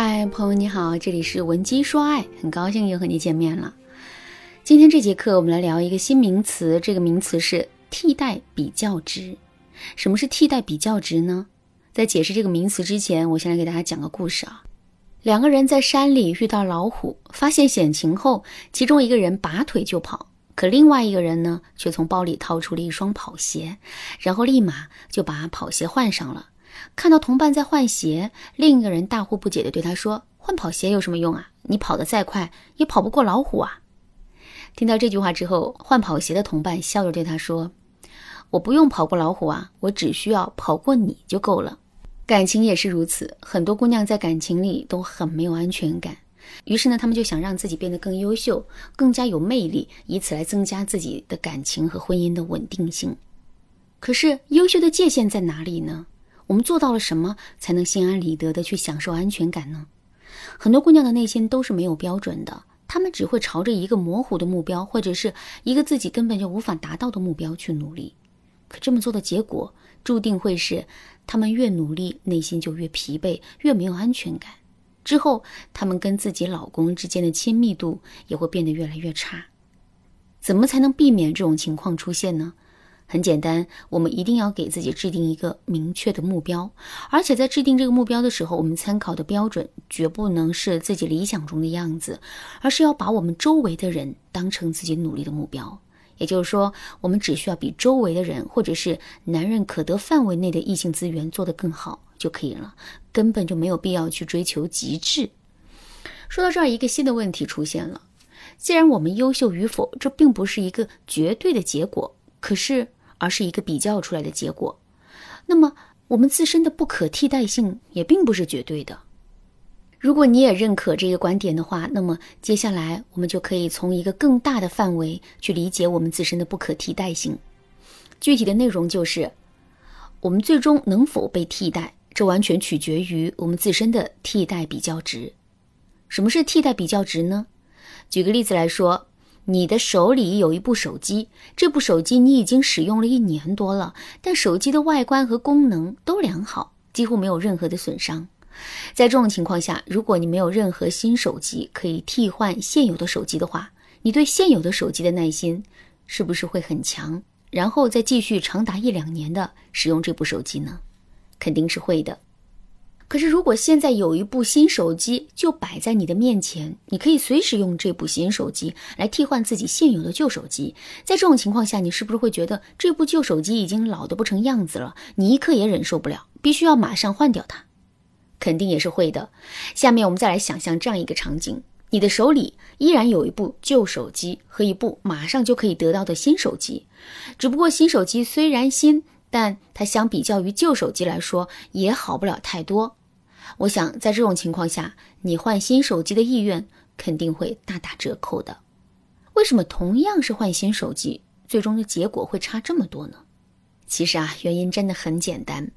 嗨，朋友你好，这里是文姬说爱，很高兴又和你见面了。今天这节课我们来聊一个新名词，这个名词是替代比较值。什么是替代比较值呢？在解释这个名词之前，我先来给大家讲个故事啊。两个人在山里遇到老虎，发现险情后，其中一个人拔腿就跑，可另外一个人呢，却从包里掏出了一双跑鞋，然后立马就把跑鞋换上了。看到同伴在换鞋，另一个人大惑不解地对他说：“换跑鞋有什么用啊？你跑得再快，也跑不过老虎啊！”听到这句话之后，换跑鞋的同伴笑着对他说：“我不用跑过老虎啊，我只需要跑过你就够了。”感情也是如此，很多姑娘在感情里都很没有安全感，于是呢，她们就想让自己变得更优秀，更加有魅力，以此来增加自己的感情和婚姻的稳定性。可是，优秀的界限在哪里呢？我们做到了什么才能心安理得的去享受安全感呢？很多姑娘的内心都是没有标准的，她们只会朝着一个模糊的目标，或者是一个自己根本就无法达到的目标去努力。可这么做的结果，注定会是她们越努力，内心就越疲惫，越没有安全感。之后，她们跟自己老公之间的亲密度也会变得越来越差。怎么才能避免这种情况出现呢？很简单，我们一定要给自己制定一个明确的目标，而且在制定这个目标的时候，我们参考的标准绝不能是自己理想中的样子，而是要把我们周围的人当成自己努力的目标。也就是说，我们只需要比周围的人或者是男人可得范围内的异性资源做得更好就可以了，根本就没有必要去追求极致。说到这儿，一个新的问题出现了：既然我们优秀与否，这并不是一个绝对的结果，可是。而是一个比较出来的结果，那么我们自身的不可替代性也并不是绝对的。如果你也认可这个观点的话，那么接下来我们就可以从一个更大的范围去理解我们自身的不可替代性。具体的内容就是，我们最终能否被替代，这完全取决于我们自身的替代比较值。什么是替代比较值呢？举个例子来说。你的手里有一部手机，这部手机你已经使用了一年多了，但手机的外观和功能都良好，几乎没有任何的损伤。在这种情况下，如果你没有任何新手机可以替换现有的手机的话，你对现有的手机的耐心是不是会很强？然后再继续长达一两年的使用这部手机呢？肯定是会的。可是，如果现在有一部新手机就摆在你的面前，你可以随时用这部新手机来替换自己现有的旧手机。在这种情况下，你是不是会觉得这部旧手机已经老得不成样子了？你一刻也忍受不了，必须要马上换掉它？肯定也是会的。下面我们再来想象这样一个场景：你的手里依然有一部旧手机和一部马上就可以得到的新手机，只不过新手机虽然新，但它相比较于旧手机来说也好不了太多。我想，在这种情况下，你换新手机的意愿肯定会大打折扣的。为什么同样是换新手机，最终的结果会差这么多呢？其实啊，原因真的很简单：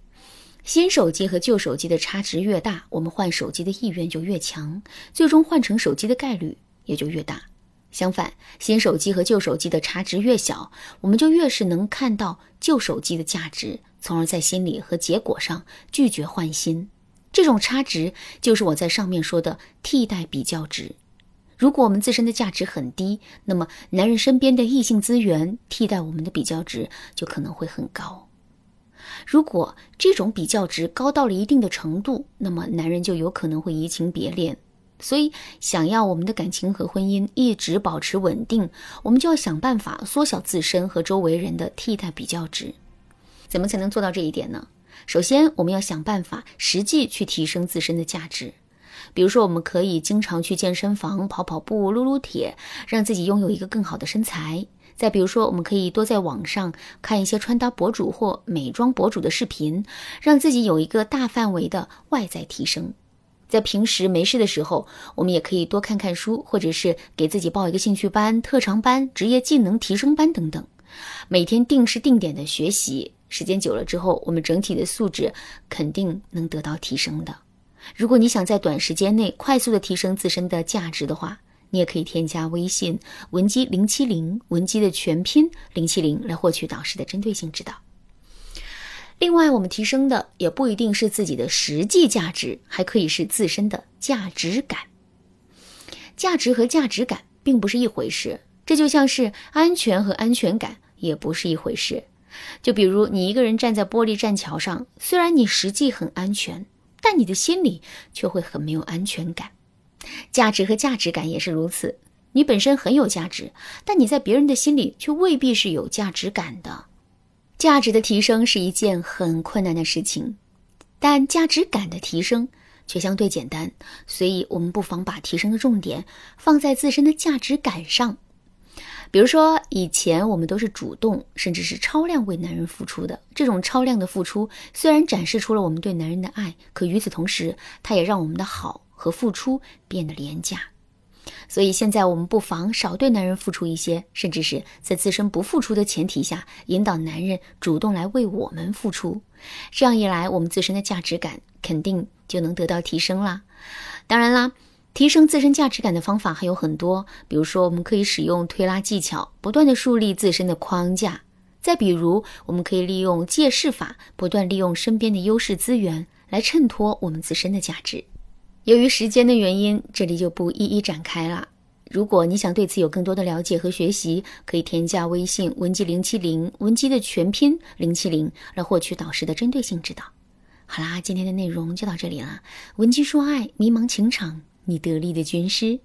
新手机和旧手机的差值越大，我们换手机的意愿就越强，最终换成手机的概率也就越大。相反，新手机和旧手机的差值越小，我们就越是能看到旧手机的价值，从而在心理和结果上拒绝换新。这种差值就是我在上面说的替代比较值。如果我们自身的价值很低，那么男人身边的异性资源替代我们的比较值就可能会很高。如果这种比较值高到了一定的程度，那么男人就有可能会移情别恋。所以，想要我们的感情和婚姻一直保持稳定，我们就要想办法缩小自身和周围人的替代比较值。怎么才能做到这一点呢？首先，我们要想办法实际去提升自身的价值。比如说，我们可以经常去健身房跑跑步、撸撸铁，让自己拥有一个更好的身材。再比如说，我们可以多在网上看一些穿搭博主或美妆博主的视频，让自己有一个大范围的外在提升。在平时没事的时候，我们也可以多看看书，或者是给自己报一个兴趣班、特长班、职业技能提升班等等，每天定时定点的学习。时间久了之后，我们整体的素质肯定能得到提升的。如果你想在短时间内快速的提升自身的价值的话，你也可以添加微信文姬零七零，文姬的全拼零七零来获取导师的针对性指导。另外，我们提升的也不一定是自己的实际价值，还可以是自身的价值感。价值和价值感并不是一回事，这就像是安全和安全感也不是一回事。就比如你一个人站在玻璃栈桥上，虽然你实际很安全，但你的心里却会很没有安全感。价值和价值感也是如此，你本身很有价值，但你在别人的心里却未必是有价值感的。价值的提升是一件很困难的事情，但价值感的提升却相对简单，所以我们不妨把提升的重点放在自身的价值感上。比如说，以前我们都是主动，甚至是超量为男人付出的。这种超量的付出，虽然展示出了我们对男人的爱，可与此同时，它也让我们的好和付出变得廉价。所以现在我们不妨少对男人付出一些，甚至是在自身不付出的前提下，引导男人主动来为我们付出。这样一来，我们自身的价值感肯定就能得到提升啦。当然啦。提升自身价值感的方法还有很多，比如说，我们可以使用推拉技巧，不断的树立自身的框架；再比如，我们可以利用借势法，不断利用身边的优势资源来衬托我们自身的价值。由于时间的原因，这里就不一一展开了。如果你想对此有更多的了解和学习，可以添加微信文姬零七零，文姬的全拼零七零，来获取导师的针对性指导。好啦，今天的内容就到这里了。文姬说爱，迷茫情场。你得力的军师。